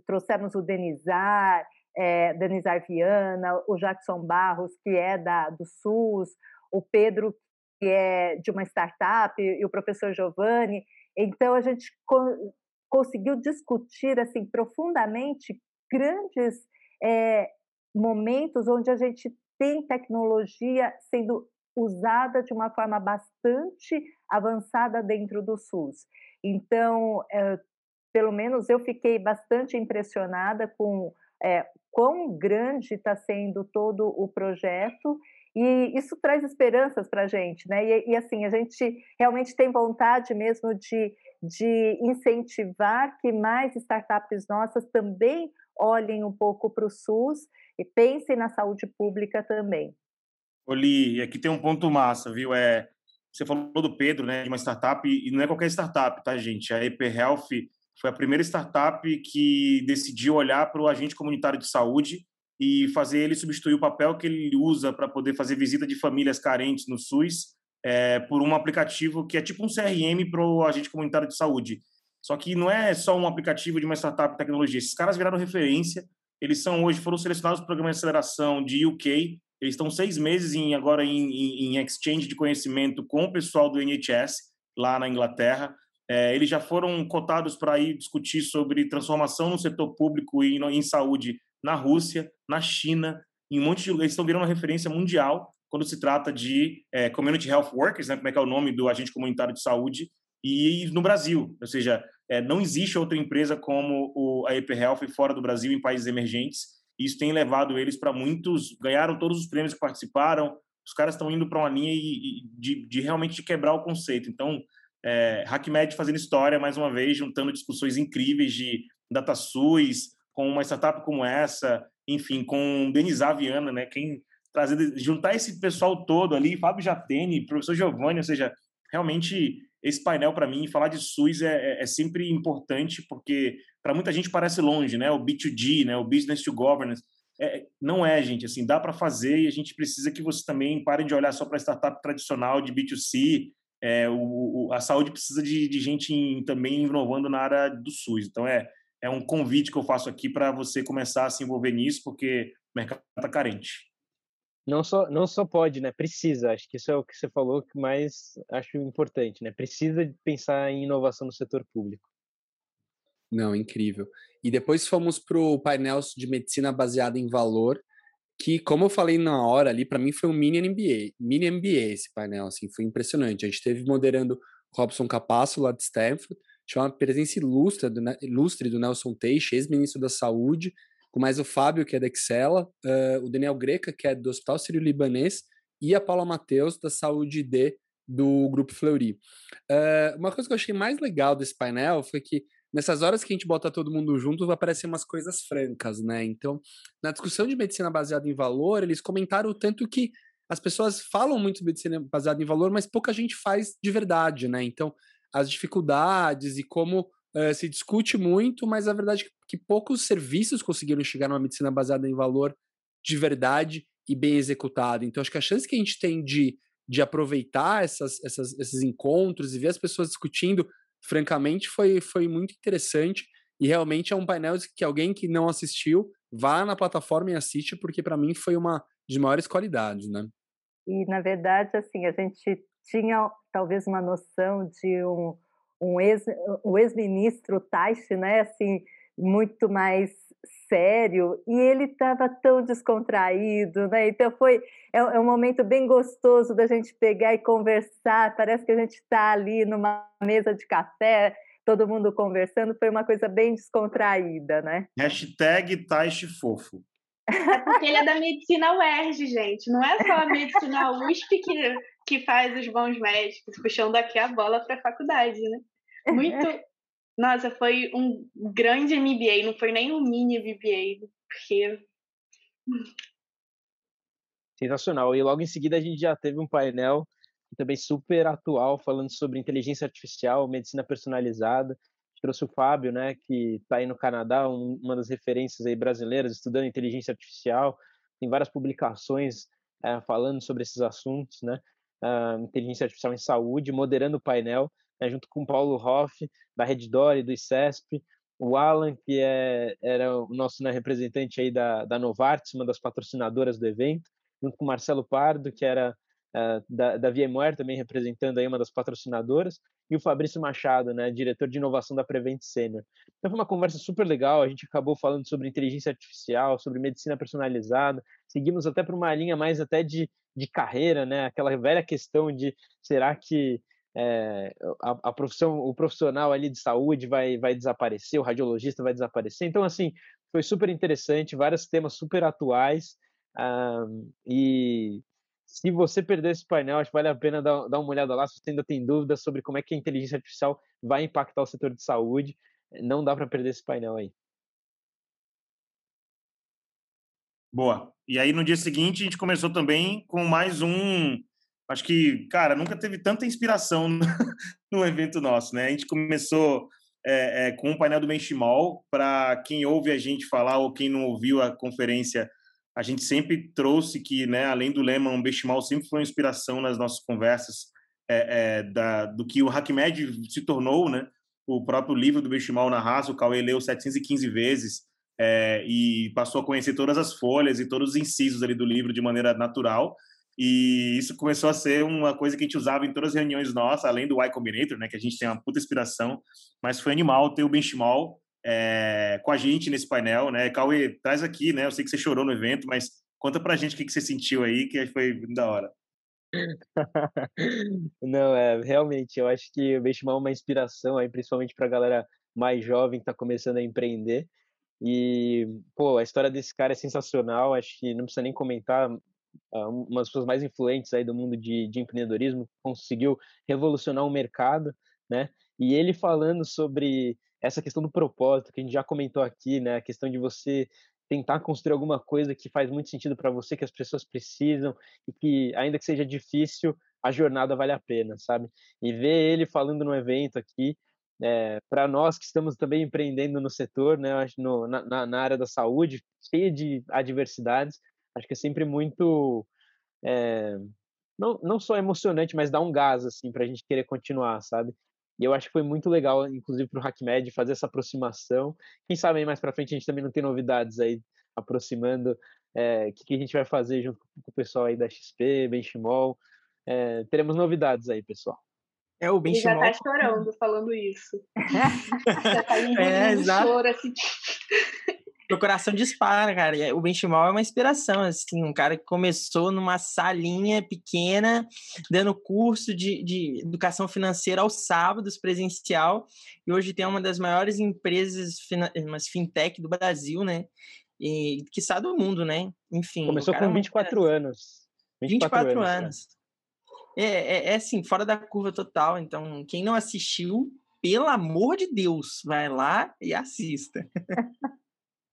trouxemos o Denizar, é, Denizar Viana, o Jackson Barros, que é da, do SUS, o Pedro, que é de uma startup, e o professor Giovanni. Então, a gente co conseguiu discutir assim profundamente grandes é, momentos onde a gente tem tecnologia sendo usada de uma forma bastante avançada dentro do SUS. Então, é, pelo menos eu fiquei bastante impressionada com é, quão grande está sendo todo o projeto e isso traz esperanças para a gente, né? E, e, assim, a gente realmente tem vontade mesmo de, de incentivar que mais startups nossas também olhem um pouco para o SUS e pensem na saúde pública também. Oli, aqui tem um ponto massa, viu? É, você falou do Pedro, né? De uma startup, e não é qualquer startup, tá, gente? A EP Health foi a primeira startup que decidiu olhar para o agente comunitário de saúde e fazer ele substituir o papel que ele usa para poder fazer visita de famílias carentes no SUS é, por um aplicativo que é tipo um CRM para o agente comunitário de saúde. Só que não é só um aplicativo de uma startup de tecnologia. Esses caras viraram referência. Eles são hoje foram selecionados para o programa de aceleração de UK. Eles estão seis meses em, agora em, em, em exchange de conhecimento com o pessoal do NHS lá na Inglaterra. É, eles já foram cotados para ir discutir sobre transformação no setor público e em saúde na Rússia, na China, em um monte de eles estão virando uma referência mundial quando se trata de é, community health workers, né, como é que é o nome do agente comunitário de saúde, e no Brasil, ou seja, é, não existe outra empresa como o, a EP Health fora do Brasil em países emergentes. E isso tem levado eles para muitos, ganharam todos os prêmios que participaram. Os caras estão indo para uma linha de, de realmente quebrar o conceito. Então, é, HackMed fazendo história, mais uma vez, juntando discussões incríveis de DataSUS, com uma startup como essa, enfim, com Denizar Viana, né? Quem trazer, juntar esse pessoal todo ali, Fábio Jatene, professor Giovanni, ou seja, realmente esse painel para mim, falar de SUS é, é, é sempre importante, porque para muita gente parece longe, né? O B2G, né? O Business to Governance. É, não é, gente, assim, dá para fazer e a gente precisa que você também pare de olhar só para startup tradicional de B2C, é, o, o, a saúde precisa de, de gente em, também inovando na área do SUS. Então, é, é um convite que eu faço aqui para você começar a se envolver nisso, porque o mercado está carente. não só, não só pode, né? Precisa. Acho que isso é o que você falou que mais acho importante, né? Precisa pensar em inovação no setor público. Não, incrível. E depois fomos para o painel de medicina baseada em valor, que, como eu falei na hora ali, para mim foi um mini MBA, mini MBA esse painel, assim, foi impressionante. A gente teve moderando Robson Capasso, lá de Stanford, tinha uma presença ilustre do, ilustre do Nelson Teixe, ex-ministro da Saúde, com mais o Fábio, que é da Excela, uh, o Daniel Greca, que é do Hospital Sírio-Libanês, e a Paula Matheus, da Saúde D, do Grupo Fleury. Uh, uma coisa que eu achei mais legal desse painel foi que nessas horas que a gente bota todo mundo junto, aparecem umas coisas francas, né? Então, na discussão de medicina baseada em valor, eles comentaram o tanto que as pessoas falam muito de medicina baseada em valor, mas pouca gente faz de verdade, né? Então, as dificuldades e como uh, se discute muito, mas a verdade é que poucos serviços conseguiram chegar numa medicina baseada em valor de verdade e bem executado. Então, acho que a chance que a gente tem de, de aproveitar essas, essas, esses encontros e ver as pessoas discutindo francamente, foi, foi muito interessante. E realmente é um painel que alguém que não assistiu vá na plataforma e assiste, porque para mim foi uma de maiores qualidades, né? E na verdade, assim, a gente tinha talvez uma noção de um, um ex, o ex-ministro Taishi, né, assim, muito mais sério e ele estava tão descontraído, né? Então foi é, é, um momento bem gostoso da gente pegar e conversar. Parece que a gente está ali numa mesa de café, todo mundo conversando. Foi uma coisa bem descontraída, né? Hashtag Taishi Fofo. É porque ele é da medicina UERJ, gente. Não é só a medicina USP que, que faz os bons médicos, puxando aqui a bola para a faculdade, né? Muito, nossa, foi um grande MBA, não foi nem um mini MBA, porque. Sensacional. E logo em seguida a gente já teve um painel também super atual, falando sobre inteligência artificial, medicina personalizada. Trouxe o Fábio, né, que está aí no Canadá, um, uma das referências aí brasileiras, estudando inteligência artificial. Tem várias publicações é, falando sobre esses assuntos, né? Uh, inteligência artificial em saúde, moderando o painel né, junto com o Paulo Hoff, da Redditor e do ICESP, o Alan, que é, era o nosso né, representante aí da, da Novartis, uma das patrocinadoras do evento, junto com o Marcelo Pardo, que era uh, da, da VMware, também representando aí uma das patrocinadoras, e o Fabrício Machado, né, diretor de inovação da Prevent Senior. Então foi uma conversa super legal, a gente acabou falando sobre inteligência artificial, sobre medicina personalizada, seguimos até para uma linha mais até de, de carreira, né, aquela velha questão de será que é, a, a, profissão, o profissional ali de saúde vai, vai desaparecer, o radiologista vai desaparecer. Então, assim, foi super interessante, vários temas super atuais. e se você perder esse painel, acho que vale a pena dar, dar uma olhada lá, se você ainda tem dúvidas sobre como é que a inteligência artificial vai impactar o setor de saúde. Não dá para perder esse painel aí. Boa. E aí, no dia seguinte, a gente começou também com mais um Acho que, cara, nunca teve tanta inspiração no, evento nosso, né? A gente começou é, é, com o um painel do Benchimol. Para quem ouve a gente falar ou quem não ouviu a conferência, a gente sempre trouxe que, né, além do lema, um Benchimol sempre foi uma inspiração nas nossas conversas é, é da, do que o HackMed se tornou, né? O próprio livro do Benchimol na raça, o Cauê leu 715 vezes é, e passou a conhecer todas as folhas e todos os incisos ali do livro de maneira natural. E isso começou a ser uma coisa que a gente usava em todas as reuniões nossas, além do Y Combinator, né, que a gente tem uma puta inspiração, mas foi animal ter o Benchimol é, com a gente nesse painel, né? Cauê, traz aqui, né? Eu sei que você chorou no evento, mas conta pra gente o que, que você sentiu aí, que foi da hora. Não, é, realmente, eu acho que o Benchimol é uma inspiração aí, principalmente pra galera mais jovem que tá começando a empreender. E, pô, a história desse cara é sensacional, acho que não precisa nem comentar, uma das pessoas mais influentes aí do mundo de, de empreendedorismo, conseguiu revolucionar o mercado, né? E ele falando sobre essa questão do propósito, que a gente já comentou aqui, né? A questão de você tentar construir alguma coisa que faz muito sentido para você, que as pessoas precisam e que, ainda que seja difícil, a jornada vale a pena, sabe? E ver ele falando no evento aqui, é, para nós que estamos também empreendendo no setor, né? No, na, na área da saúde, cheia de adversidades, acho que é sempre muito é, não, não só emocionante, mas dá um gás assim para a gente querer continuar, sabe? E eu acho que foi muito legal, inclusive para o HackMed, fazer essa aproximação. Quem sabe mais para frente a gente também não tem novidades aí aproximando é, o que, que, a gente vai fazer junto com o pessoal aí da XP, Benchimol. É, teremos novidades aí, pessoal. É o Benchimol. Ele já tá chorando falando isso. já tá é, exato. choro, assim. Meu coração dispara, cara. O Benchimol é uma inspiração, assim, um cara que começou numa salinha pequena, dando curso de, de educação financeira aos sábados, presencial, e hoje tem uma das maiores empresas, umas fintech do Brasil, né? E que está do mundo, né? Enfim. Começou com 24 é anos. 24, 24 anos. anos. É, é, é assim, fora da curva total. Então, quem não assistiu, pelo amor de Deus, vai lá e assista.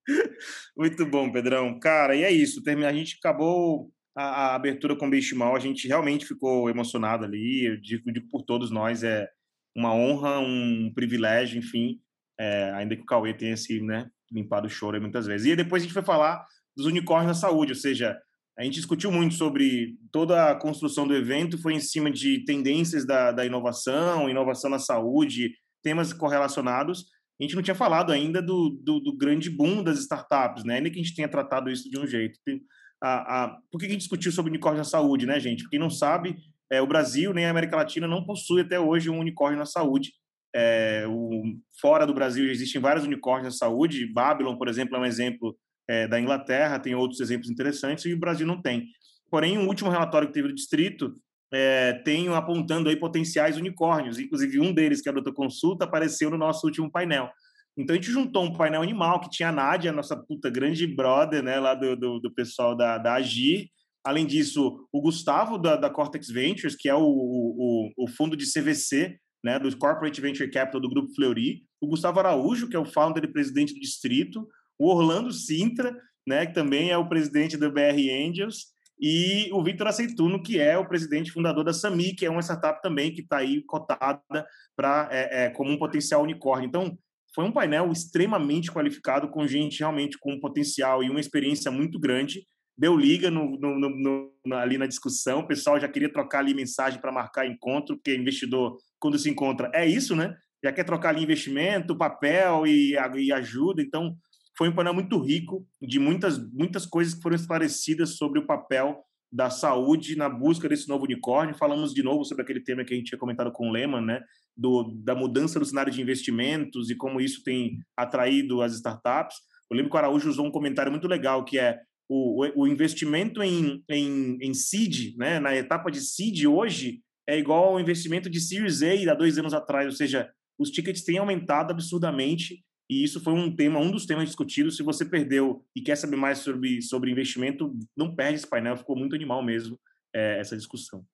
Muito bom, Pedrão. Cara, e é isso. A gente acabou a, a abertura com o Benchimol, a gente realmente ficou emocionado ali. Eu digo, digo, por todos nós, é uma honra, um privilégio, enfim. É, ainda que o Cauê tenha se né, limpado o choro muitas vezes. E depois a gente foi falar dos unicórnios na saúde, ou seja, a gente discutiu muito sobre toda a construção do evento, foi em cima de tendências da, da inovação, inovação na saúde, temas correlacionados, a gente não tinha falado ainda do, do, do, grande boom das startups, né? Ainda que a gente tenha tratado isso de um jeito. A, a, por que a gente discutiu sobre unicórnio na saúde, né, gente? Quem não sabe, é, o Brasil nem a América Latina não possui até hoje um unicórnio na saúde. É, o, fora do Brasil existem vários unicórnios na saúde. Babylon, por exemplo, é um exemplo é, da Inglaterra, tem outros exemplos interessantes, e o Brasil não tem. Porém, o último relatório que teve do distrito é, tenho apontando aí potenciais unicórnios. Inclusive, um deles, que é a Doutor Consulta, apareceu no nosso último painel. Então, a gente juntou um painel animal que tinha a Nádia, nossa puta grande brother, né, lá do, do, do pessoal da, da Agir. Além disso, o Gustavo, da, da Cortex Ventures, que é o, o, o fundo de CVC, né, do Corporate Venture Capital do Grupo Fleury. O Gustavo Araújo, que é o founder e presidente do distrito. O Orlando Sintra, né, que também é o presidente do BR Angels e o Victor Aceituno, que é o presidente fundador da Sami, que é uma startup também que está aí cotada para é, é, como um potencial unicórnio. Então, foi um painel extremamente qualificado, com gente realmente com um potencial e uma experiência muito grande. Deu liga no, no, no, ali na discussão, o pessoal já queria trocar ali mensagem para marcar encontro, porque investidor, quando se encontra, é isso, né? Já quer trocar ali investimento, papel e, e ajuda. Então, foi um painel muito rico de muitas, muitas coisas que foram esclarecidas sobre o papel da saúde na busca desse novo unicórnio. Falamos de novo sobre aquele tema que a gente tinha comentado com o Lehman, né? Do, da mudança do cenário de investimentos e como isso tem atraído as startups. Eu lembro que o Araújo usou um comentário muito legal, que é o, o investimento em, em, em seed, né? na etapa de seed hoje, é igual ao investimento de Series A há dois anos atrás, ou seja, os tickets têm aumentado absurdamente e isso foi um tema, um dos temas discutidos. Se você perdeu e quer saber mais sobre, sobre investimento, não perde esse painel, ficou muito animal mesmo é, essa discussão.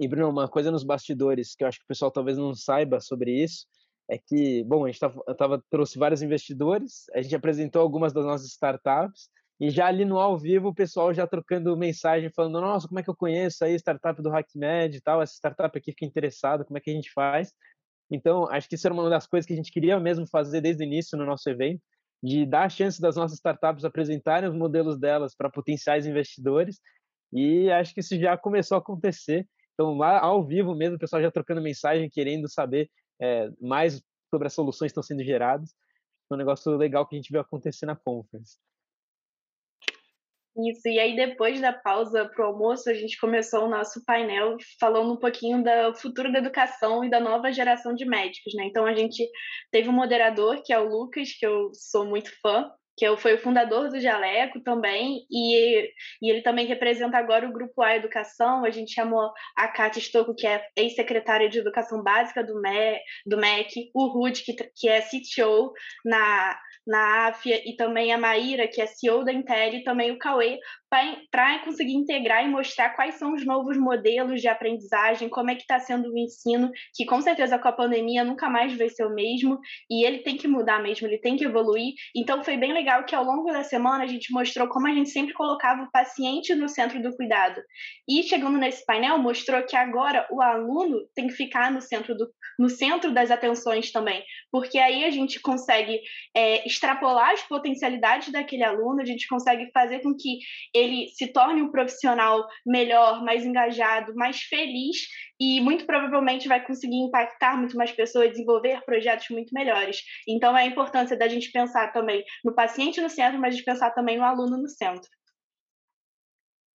E, Bruno, uma coisa nos bastidores que eu acho que o pessoal talvez não saiba sobre isso é que, bom, a gente tava, tava, trouxe vários investidores, a gente apresentou algumas das nossas startups, e já ali no ao vivo o pessoal já trocando mensagem, falando: Nossa, como é que eu conheço aí startup do HackMed e tal? Essa startup aqui fica interessada, como é que a gente faz? Então, acho que isso era uma das coisas que a gente queria mesmo fazer desde o início no nosso evento, de dar a chance das nossas startups apresentarem os modelos delas para potenciais investidores, e acho que isso já começou a acontecer. Então, lá ao vivo mesmo, o pessoal já trocando mensagem, querendo saber é, mais sobre as soluções que estão sendo geradas. Um negócio legal que a gente viu acontecer na conference. Isso, e aí depois da pausa para o almoço, a gente começou o nosso painel falando um pouquinho do futuro da educação e da nova geração de médicos, né? Então a gente teve um moderador, que é o Lucas, que eu sou muito fã, que foi o fundador do Jaleco também, e, e ele também representa agora o Grupo A Educação. A gente chamou a Kátia Stocco, que é ex-secretária de Educação Básica do, MEC, do MEC, o Rude, que, que é CTO na, na AFIA, e também a Maíra, que é CEO da Intel, e também o Cauê, para conseguir integrar e mostrar quais são os novos modelos de aprendizagem, como é que está sendo o ensino, que com certeza com a pandemia nunca mais vai ser o mesmo, e ele tem que mudar mesmo, ele tem que evoluir. Então foi bem legal que ao longo da semana a gente mostrou como a gente sempre colocava o paciente no centro do cuidado. E chegando nesse painel, mostrou que agora o aluno tem que ficar no centro, do, no centro das atenções também, porque aí a gente consegue é, extrapolar as potencialidades daquele aluno, a gente consegue fazer com que ele se torne um profissional melhor, mais engajado, mais feliz e muito provavelmente vai conseguir impactar muito mais pessoas, desenvolver projetos muito melhores. Então, é a importância da gente pensar também no paciente no centro, mas de pensar também no aluno no centro.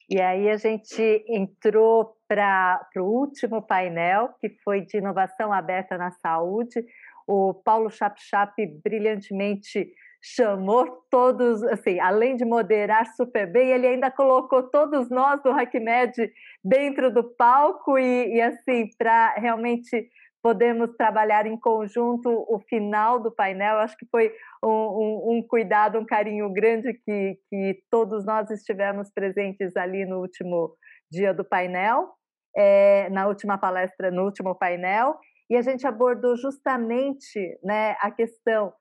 E aí a gente entrou para o último painel, que foi de inovação aberta na saúde. O Paulo Chap-Chap brilhantemente chamou todos, assim, além de moderar super bem, ele ainda colocou todos nós do HackMed dentro do palco e, e assim, para realmente podemos trabalhar em conjunto o final do painel. Acho que foi um, um, um, cuidado, um carinho grande que, que todos nós estivemos presentes ali no último dia do painel, é, na última palestra, no último painel, e a gente abordou justamente né, a questão.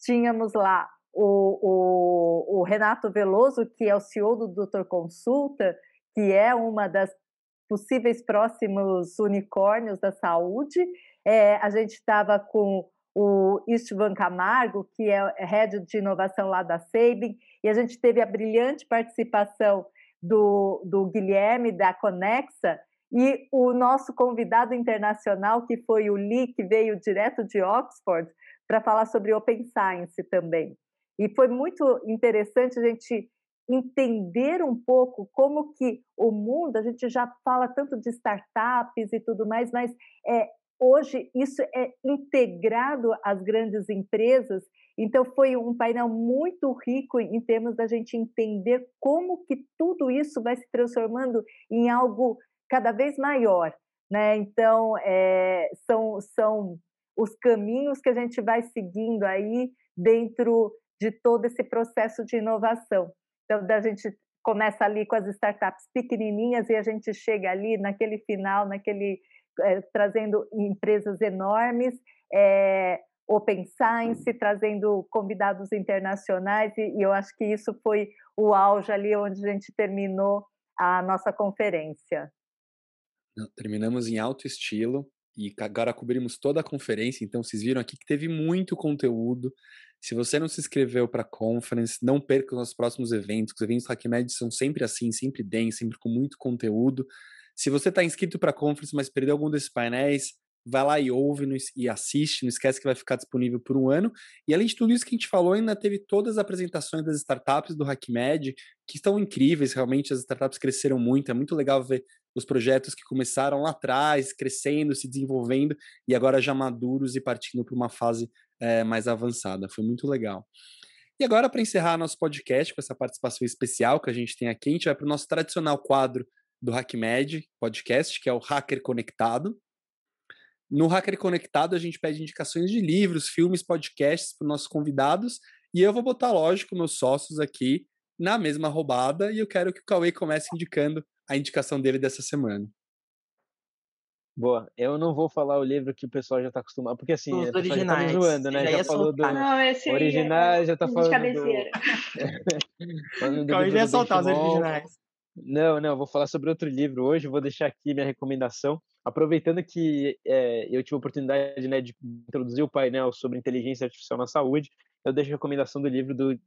Tínhamos lá o, o, o Renato Veloso, que é o CEO do Doutor Consulta, que é uma das possíveis próximos unicórnios da saúde. É, a gente estava com o Istvan Camargo, que é head de inovação lá da Sabin, e a gente teve a brilhante participação do, do Guilherme, da Conexa, e o nosso convidado internacional, que foi o Lee, que veio direto de Oxford, para falar sobre Open Science também. E foi muito interessante a gente entender um pouco como que o mundo, a gente já fala tanto de startups e tudo mais, mas é, hoje isso é integrado às grandes empresas, então foi um painel muito rico em termos da gente entender como que tudo isso vai se transformando em algo cada vez maior, né? Então é, são são os caminhos que a gente vai seguindo aí dentro de todo esse processo de inovação. Então, a gente começa ali com as startups pequenininhas e a gente chega ali naquele final, naquele é, trazendo empresas enormes, é, Open Science, trazendo convidados internacionais e, e eu acho que isso foi o auge ali onde a gente terminou a nossa conferência. Terminamos em alto estilo e agora cobrimos toda a conferência, então vocês viram aqui que teve muito conteúdo. Se você não se inscreveu para a conference, não perca os nossos próximos eventos. Os eventos HackMed são sempre assim, sempre densos, sempre com muito conteúdo. Se você está inscrito para a conference, mas perdeu algum desses painéis, vai lá e ouve e assiste. Não esquece que vai ficar disponível por um ano. E além de tudo isso que a gente falou, ainda teve todas as apresentações das startups do HackMed, que estão incríveis. Realmente, as startups cresceram muito. É muito legal ver os projetos que começaram lá atrás, crescendo, se desenvolvendo e agora já maduros e partindo para uma fase é, mais avançada. Foi muito legal. E agora, para encerrar nosso podcast com essa participação especial que a gente tem aqui, a gente vai para o nosso tradicional quadro do HackMed podcast, que é o Hacker Conectado. No Hacker Conectado, a gente pede indicações de livros, filmes, podcasts para os nossos convidados. E eu vou botar, lógico, meus sócios aqui na mesma roubada. E eu quero que o Cauê comece indicando a indicação dele dessa semana. Boa. Eu não vou falar o livro que o pessoal já está acostumado, porque assim, Os pessoa originais. já tá zoando, né? Já, é falou do Não, esse originais, é já tá falando do... cabeceira. falando do livro já ia do soltar os originais. Não, não, vou falar sobre outro livro hoje, vou deixar aqui minha recomendação. Aproveitando que é, eu tive a oportunidade né, de introduzir o painel sobre inteligência artificial na saúde, eu deixo a recomendação do livro do,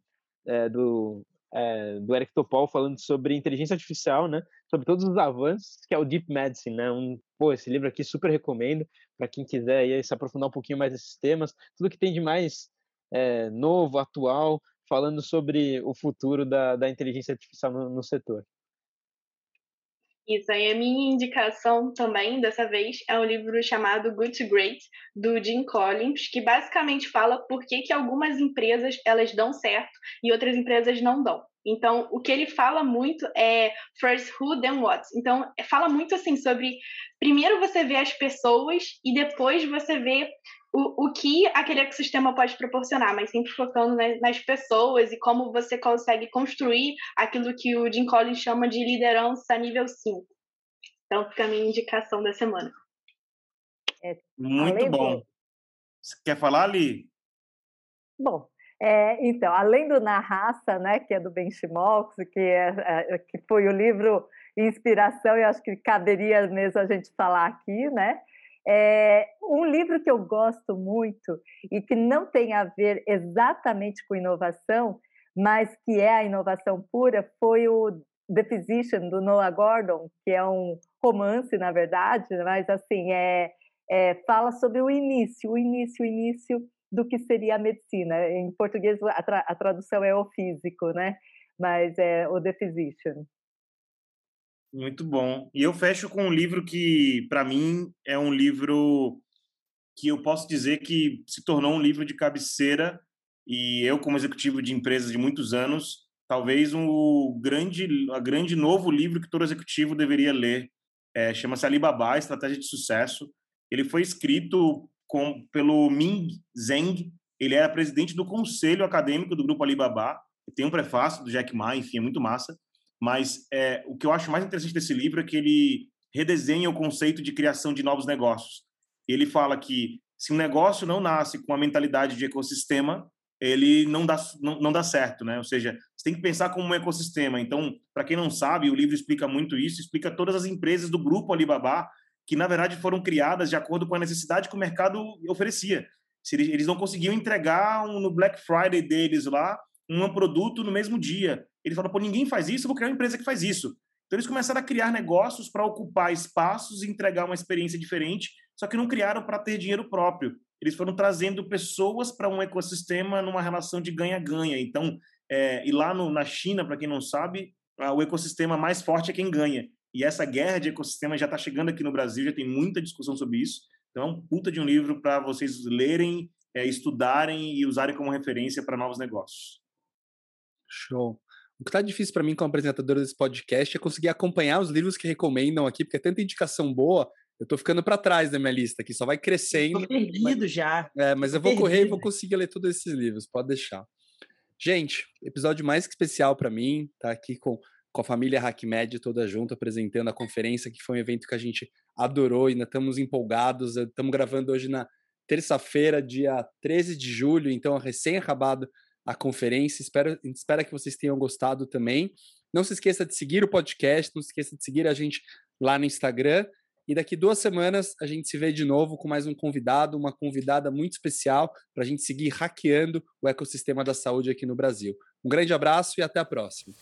é, do, é, do Eric Topol falando sobre inteligência artificial, né, sobre todos os avanços, que é o Deep Medicine. Né, um, pô, esse livro aqui super recomendo para quem quiser aí, se aprofundar um pouquinho mais nesses temas, tudo que tem de mais é, novo, atual, falando sobre o futuro da, da inteligência artificial no, no setor. Isso aí, a minha indicação também, dessa vez, é um livro chamado Good to Great, do Jim Collins, que basicamente fala por que, que algumas empresas elas dão certo e outras empresas não dão. Então, o que ele fala muito é first who, then what. Então, fala muito assim sobre primeiro você vê as pessoas e depois você vê o, o que aquele ecossistema pode proporcionar, mas sempre focando nas, nas pessoas e como você consegue construir aquilo que o Jim Collins chama de liderança nível 5. Então, fica a minha indicação da semana. Muito Além do- bom. Você quer falar, Ali? Bom, é, então, além do Na Raça, né, que é do Benchimox, que, é, é, que foi o livro inspiração, e acho que caberia mesmo a gente falar aqui, né? É, um livro que eu gosto muito e que não tem a ver exatamente com inovação, mas que é a inovação pura, foi o The Physician, do Noah Gordon, que é um romance, na verdade, mas assim, é, é, fala sobre o início, o início, o início do que seria a medicina. Em português, a, tra a tradução é o físico, né? Mas é o The Physician. Muito bom. E eu fecho com um livro que, para mim, é um livro que eu posso dizer que se tornou um livro de cabeceira e eu, como executivo de empresas de muitos anos, talvez um grande, a grande novo livro que todo executivo deveria ler. É, Chama-se Alibaba, Estratégia de Sucesso. Ele foi escrito com, pelo Ming Zheng, ele era presidente do conselho acadêmico do grupo Alibaba, tem um prefácio do Jack Ma, enfim, é muito massa. Mas é, o que eu acho mais interessante desse livro é que ele redesenha o conceito de criação de novos negócios. Ele fala que se um negócio não nasce com a mentalidade de ecossistema, ele não dá, não, não dá certo, né? Ou seja, você tem que pensar como um ecossistema. Então, para quem não sabe, o livro explica muito isso, explica todas as empresas do grupo Alibaba que, na verdade, foram criadas de acordo com a necessidade que o mercado oferecia. Se eles, eles não conseguiam entregar um, no Black Friday deles lá um produto no mesmo dia. Eles falaram, pô, ninguém faz isso, vou criar uma empresa que faz isso. Então, eles começaram a criar negócios para ocupar espaços e entregar uma experiência diferente, só que não criaram para ter dinheiro próprio eles foram trazendo pessoas para um ecossistema numa relação de ganha-ganha. Então, é, e lá no, na China, para quem não sabe, o ecossistema mais forte é quem ganha. E essa guerra de ecossistema já está chegando aqui no Brasil, já tem muita discussão sobre isso. Então, é puta de um livro para vocês lerem, é, estudarem e usarem como referência para novos negócios. Show. O que está difícil para mim como apresentador desse podcast é conseguir acompanhar os livros que recomendam aqui, porque é tanta indicação boa eu tô ficando para trás da minha lista aqui, só vai crescendo. Tô perdido mas, já. É, mas eu vou perdido. correr e vou conseguir ler todos esses livros, pode deixar. Gente, episódio mais que especial para mim, tá aqui com, com a família HackMed toda junto, apresentando a conferência, que foi um evento que a gente adorou, ainda estamos empolgados, estamos gravando hoje na terça-feira, dia 13 de julho, então recém acabado a conferência, espero, espero que vocês tenham gostado também. Não se esqueça de seguir o podcast, não se esqueça de seguir a gente lá no Instagram e daqui duas semanas a gente se vê de novo com mais um convidado, uma convidada muito especial para a gente seguir hackeando o ecossistema da saúde aqui no Brasil. Um grande abraço e até a próxima.